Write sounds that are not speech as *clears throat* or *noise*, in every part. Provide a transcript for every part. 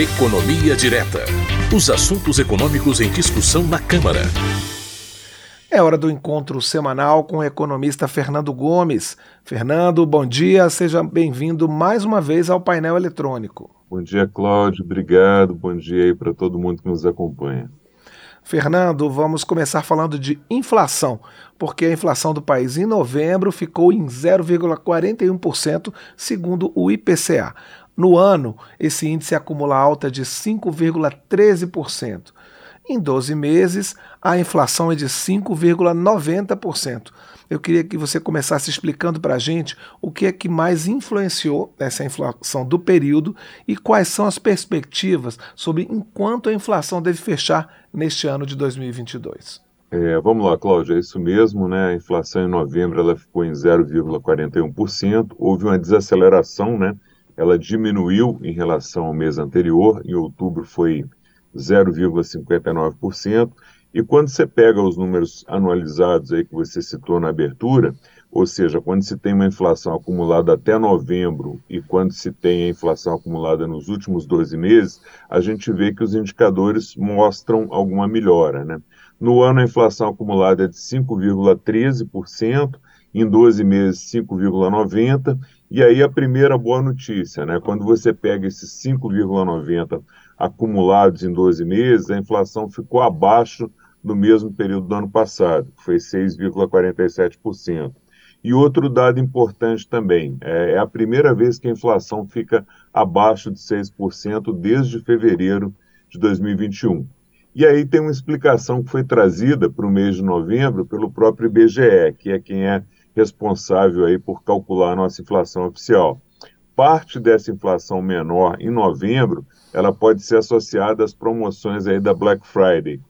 Economia Direta. Os assuntos econômicos em discussão na Câmara. É hora do encontro semanal com o economista Fernando Gomes. Fernando, bom dia, seja bem-vindo mais uma vez ao painel eletrônico. Bom dia, Cláudio, obrigado. Bom dia aí para todo mundo que nos acompanha. Fernando, vamos começar falando de inflação, porque a inflação do país em novembro ficou em 0,41%, segundo o IPCA. No ano, esse índice acumula alta de 5,13%. Em 12 meses, a inflação é de 5,90%. Eu queria que você começasse explicando para a gente o que é que mais influenciou essa inflação do período e quais são as perspectivas sobre enquanto a inflação deve fechar neste ano de 2022. É, vamos lá, Cláudia, é isso mesmo, né? A inflação em novembro ela ficou em 0,41%, houve uma desaceleração, né? Ela diminuiu em relação ao mês anterior, em outubro foi 0,59%, e quando você pega os números anualizados aí que você citou na abertura, ou seja, quando se tem uma inflação acumulada até novembro e quando se tem a inflação acumulada nos últimos 12 meses, a gente vê que os indicadores mostram alguma melhora. Né? No ano, a inflação acumulada é de 5,13%, em 12 meses 5,90%, e aí a primeira boa notícia, né? Quando você pega esses 5,90 acumulados em 12 meses, a inflação ficou abaixo do mesmo período do ano passado, que foi 6,47%. E outro dado importante também, é, é a primeira vez que a inflação fica abaixo de 6% desde fevereiro de 2021. E aí tem uma explicação que foi trazida para o mês de novembro pelo próprio IBGE, que é quem é responsável aí por calcular a nossa inflação oficial. Parte dessa inflação menor em novembro, ela pode ser associada às promoções aí da Black Friday.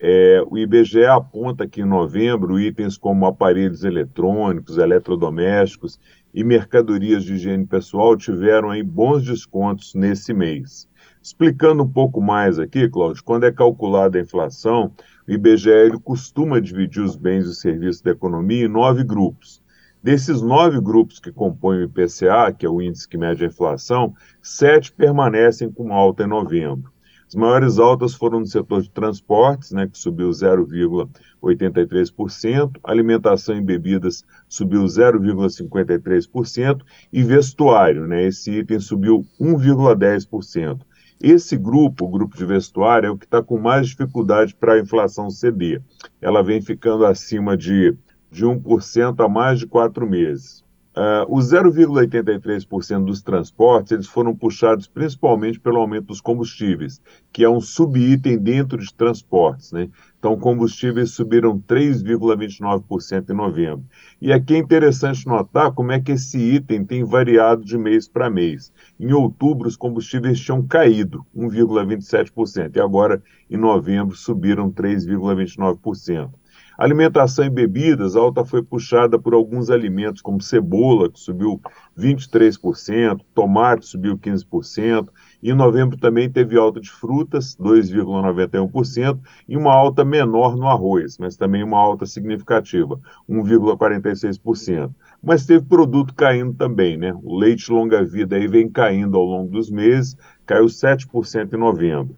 É, o IBGE aponta que em novembro itens como aparelhos eletrônicos, eletrodomésticos e mercadorias de higiene pessoal tiveram aí bons descontos nesse mês. Explicando um pouco mais aqui, Cláudio, quando é calculada a inflação, o IBGE costuma dividir os bens e serviços da economia em nove grupos. Desses nove grupos que compõem o IPCA, que é o índice que mede a inflação, sete permanecem com alta em novembro. As maiores altas foram no setor de transportes, né, que subiu 0,83%, alimentação e bebidas subiu 0,53% e vestuário, né, esse item subiu 1,10%. Esse grupo, o grupo de vestuário, é o que está com mais dificuldade para a inflação ceder. Ela vem ficando acima de, de 1% há mais de quatro meses. Uh, os 0,83% dos transportes eles foram puxados principalmente pelo aumento dos combustíveis, que é um subitem dentro de transportes. Né? Então, combustíveis subiram 3,29% em novembro. E aqui é interessante notar como é que esse item tem variado de mês para mês. Em outubro, os combustíveis tinham caído 1,27%, e agora, em novembro, subiram 3,29%. Alimentação e bebidas, a alta foi puxada por alguns alimentos, como cebola, que subiu 23%, tomate subiu 15%, e em novembro também teve alta de frutas, 2,91%, e uma alta menor no arroz, mas também uma alta significativa, 1,46%. Mas teve produto caindo também, né? O leite longa-vida aí vem caindo ao longo dos meses, caiu 7% em novembro.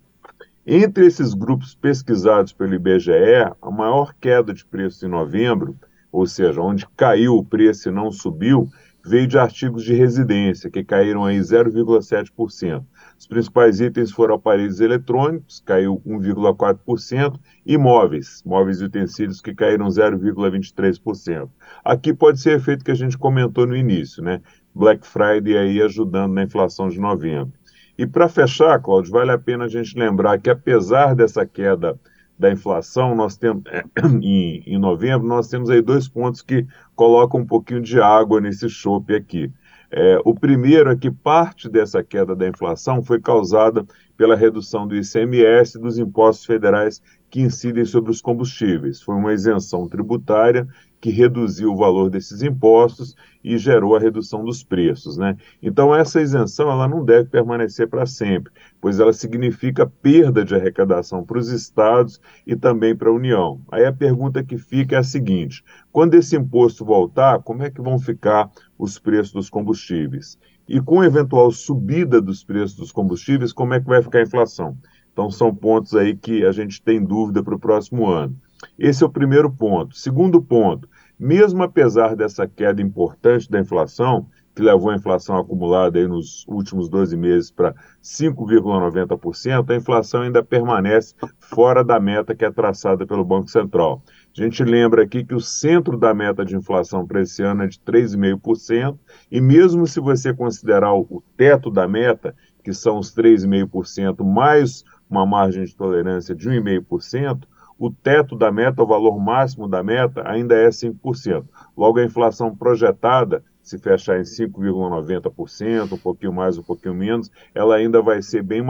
Entre esses grupos pesquisados pelo IBGE, a maior queda de preço em novembro, ou seja, onde caiu o preço e não subiu, veio de artigos de residência, que caíram aí 0,7%. Os principais itens foram aparelhos eletrônicos, caiu 1,4%, e móveis, móveis e utensílios, que caíram 0,23%. Aqui pode ser efeito que a gente comentou no início, né? Black Friday aí ajudando na inflação de novembro. E para fechar, Cláudio, vale a pena a gente lembrar que apesar dessa queda da inflação, nós temos *clears throat* em, em novembro, nós temos aí dois pontos que colocam um pouquinho de água nesse chope aqui. É, o primeiro é que parte dessa queda da inflação foi causada pela redução do ICMS e dos impostos federais que incidem sobre os combustíveis. Foi uma isenção tributária que reduziu o valor desses impostos e gerou a redução dos preços, né? Então essa isenção ela não deve permanecer para sempre, pois ela significa perda de arrecadação para os estados e também para a União. Aí a pergunta que fica é a seguinte: quando esse imposto voltar, como é que vão ficar os preços dos combustíveis. E com a eventual subida dos preços dos combustíveis, como é que vai ficar a inflação? Então, são pontos aí que a gente tem dúvida para o próximo ano. Esse é o primeiro ponto. Segundo ponto, mesmo apesar dessa queda importante da inflação, que levou a inflação acumulada aí nos últimos 12 meses para 5,90%, a inflação ainda permanece fora da meta que é traçada pelo Banco Central. A gente lembra aqui que o centro da meta de inflação para esse ano é de 3,5%, e mesmo se você considerar o teto da meta, que são os 3,5% mais uma margem de tolerância de 1,5%, o teto da meta, o valor máximo da meta, ainda é 5%. Logo, a inflação projetada se fechar em 5,90%, um pouquinho mais, um pouquinho menos, ela ainda vai ser bem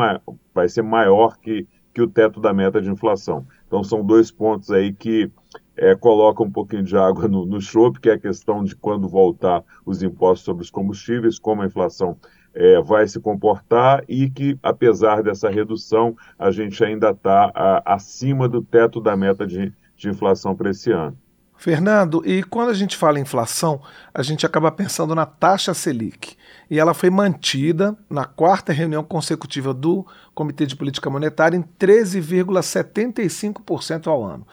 vai ser maior que, que o teto da meta de inflação. Então são dois pontos aí que é, colocam um pouquinho de água no, no chope, que é a questão de quando voltar os impostos sobre os combustíveis, como a inflação é, vai se comportar e que, apesar dessa redução, a gente ainda está acima do teto da meta de, de inflação para esse ano. Fernando, e quando a gente fala em inflação, a gente acaba pensando na taxa Selic. E ela foi mantida na quarta reunião consecutiva do Comitê de Política Monetária em 13,75% ao ano.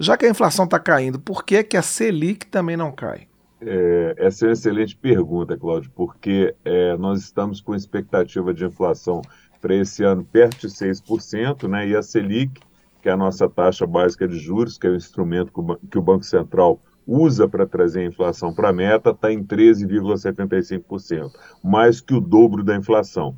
Já que a inflação está caindo, por que, é que a Selic também não cai? É, essa é uma excelente pergunta, Cláudio, porque é, nós estamos com expectativa de inflação para esse ano perto de 6%, né, e a Selic que é a nossa taxa básica de juros, que é o instrumento que o Banco Central usa para trazer a inflação para a meta, está em 13,75%, mais que o dobro da inflação.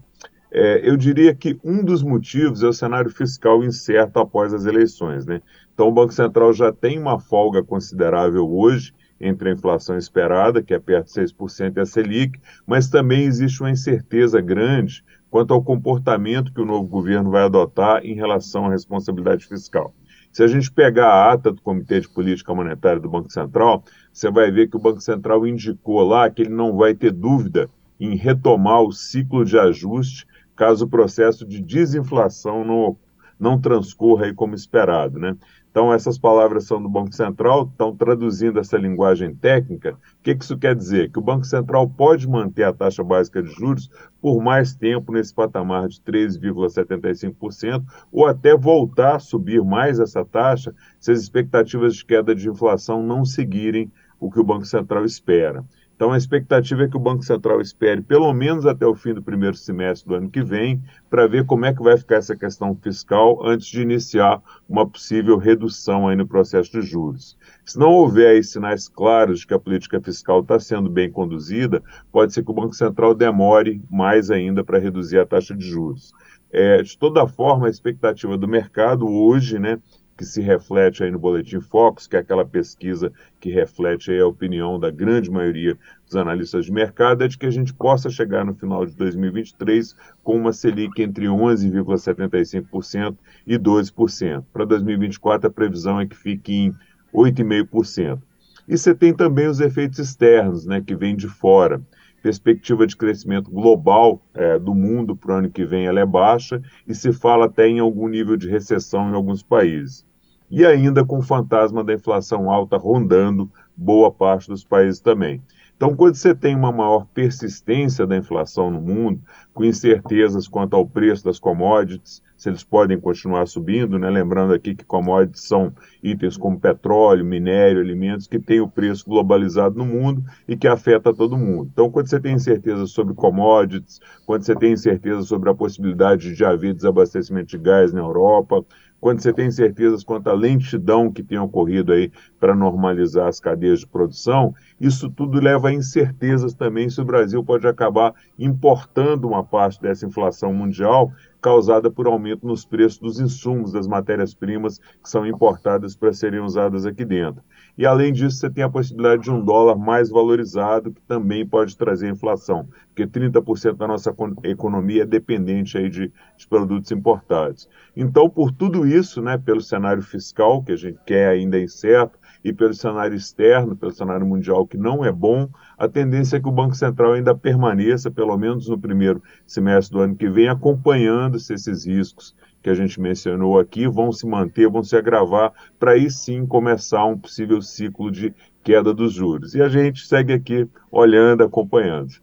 É, eu diria que um dos motivos é o cenário fiscal incerto após as eleições. Né? Então, o Banco Central já tem uma folga considerável hoje entre a inflação esperada, que é perto de 6%, e a Selic, mas também existe uma incerteza grande quanto ao comportamento que o novo governo vai adotar em relação à responsabilidade fiscal. Se a gente pegar a ata do Comitê de Política Monetária do Banco Central, você vai ver que o Banco Central indicou lá que ele não vai ter dúvida em retomar o ciclo de ajuste caso o processo de desinflação não, não transcorra aí como esperado. Né? Então, essas palavras são do Banco Central, estão traduzindo essa linguagem técnica. O que isso quer dizer? Que o Banco Central pode manter a taxa básica de juros por mais tempo nesse patamar de 13,75%, ou até voltar a subir mais essa taxa se as expectativas de queda de inflação não seguirem o que o Banco Central espera. Então, a expectativa é que o Banco Central espere pelo menos até o fim do primeiro semestre do ano que vem, para ver como é que vai ficar essa questão fiscal antes de iniciar uma possível redução aí no processo de juros. Se não houver sinais claros de que a política fiscal está sendo bem conduzida, pode ser que o Banco Central demore mais ainda para reduzir a taxa de juros. É, de toda forma, a expectativa do mercado hoje, né, que se reflete aí no Boletim Focus, que é aquela pesquisa que reflete a opinião da grande maioria dos analistas de mercado, é de que a gente possa chegar no final de 2023 com uma Selic entre 11,75% e 12%. Para 2024, a previsão é que fique em 8,5%. E você tem também os efeitos externos, né, que vêm de fora perspectiva de crescimento global é, do mundo para o ano que vem ela é baixa e se fala até em algum nível de recessão em alguns países e ainda com o fantasma da inflação alta rondando boa parte dos países também. Então, quando você tem uma maior persistência da inflação no mundo, com incertezas quanto ao preço das commodities, se eles podem continuar subindo, né? lembrando aqui que commodities são itens como petróleo, minério, alimentos, que têm o preço globalizado no mundo e que afeta todo mundo. Então, quando você tem incerteza sobre commodities, quando você tem incerteza sobre a possibilidade de haver desabastecimento de gás na Europa, quando você tem certezas quanto à lentidão que tem ocorrido aí para normalizar as cadeias de produção, isso tudo leva a incertezas também se o Brasil pode acabar importando uma parte dessa inflação mundial causada por aumento nos preços dos insumos, das matérias-primas que são importadas para serem usadas aqui dentro. E além disso, você tem a possibilidade de um dólar mais valorizado, que também pode trazer inflação, porque 30% da nossa economia é dependente aí de, de, produtos importados. Então, por tudo isso, né, pelo cenário fiscal, que a gente quer ainda incerto, e pelo cenário externo, pelo cenário mundial, que não é bom, a tendência é que o Banco Central ainda permaneça, pelo menos no primeiro semestre do ano que vem, acompanhando se esses riscos que a gente mencionou aqui vão se manter, vão se agravar, para aí sim começar um possível ciclo de queda dos juros. E a gente segue aqui olhando, acompanhando.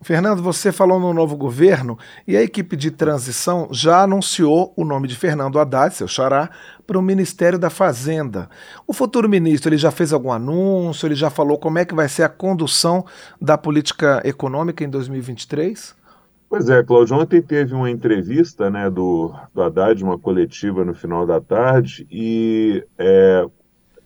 Fernando, você falou no novo governo e a equipe de transição já anunciou o nome de Fernando Haddad, seu xará, para o Ministério da Fazenda. O futuro ministro ele já fez algum anúncio? Ele já falou como é que vai ser a condução da política econômica em 2023? Pois é, Cláudio, ontem teve uma entrevista né, do, do Haddad, uma coletiva no final da tarde, e é,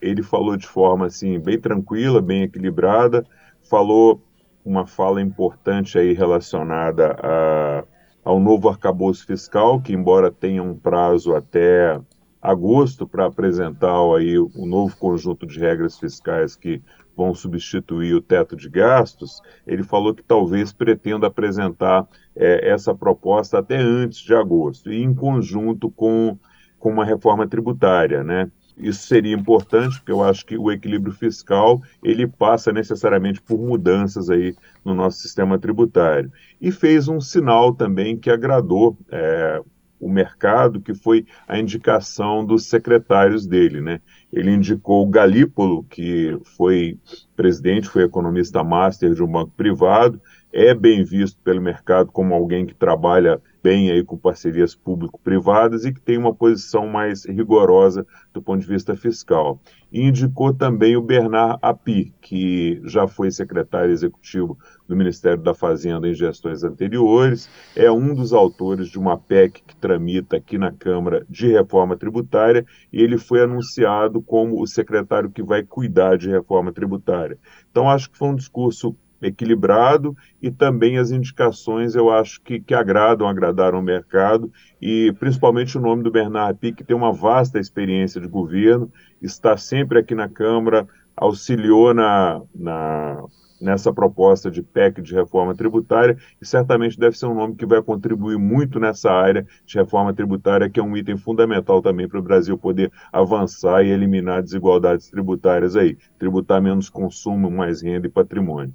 ele falou de forma assim bem tranquila, bem equilibrada, falou uma fala importante aí relacionada a, ao novo arcabouço fiscal, que embora tenha um prazo até agosto para apresentar aí o novo conjunto de regras fiscais que vão substituir o teto de gastos, ele falou que talvez pretenda apresentar é, essa proposta até antes de agosto, e em conjunto com, com uma reforma tributária, né? Isso seria importante, porque eu acho que o equilíbrio fiscal ele passa necessariamente por mudanças aí no nosso sistema tributário. E fez um sinal também que agradou é, o mercado, que foi a indicação dos secretários dele, né? Ele indicou o Galípolo, que foi presidente, foi economista master de um banco privado, é bem visto pelo mercado como alguém que trabalha bem aí com parcerias público-privadas e que tem uma posição mais rigorosa do ponto de vista fiscal. E indicou também o Bernard Api, que já foi secretário executivo do Ministério da Fazenda em gestões anteriores, é um dos autores de uma PEC que tramita aqui na Câmara de reforma tributária e ele foi anunciado como o secretário que vai cuidar de reforma tributária. Então, acho que foi um discurso equilibrado e também as indicações eu acho que, que agradam, agradaram o mercado e principalmente o nome do Bernard Pique, que tem uma vasta experiência de governo, está sempre aqui na Câmara, auxiliou na, na, nessa proposta de PEC de reforma tributária e certamente deve ser um nome que vai contribuir muito nessa área de reforma tributária, que é um item fundamental também para o Brasil poder avançar e eliminar desigualdades tributárias aí, tributar menos consumo, mais renda e patrimônio.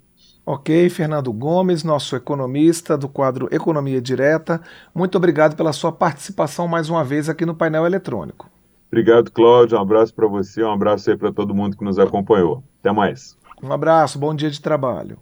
Ok, Fernando Gomes, nosso economista do quadro Economia Direta, muito obrigado pela sua participação mais uma vez aqui no painel eletrônico. Obrigado, Cláudio. Um abraço para você, um abraço aí para todo mundo que nos acompanhou. Até mais. Um abraço, bom dia de trabalho.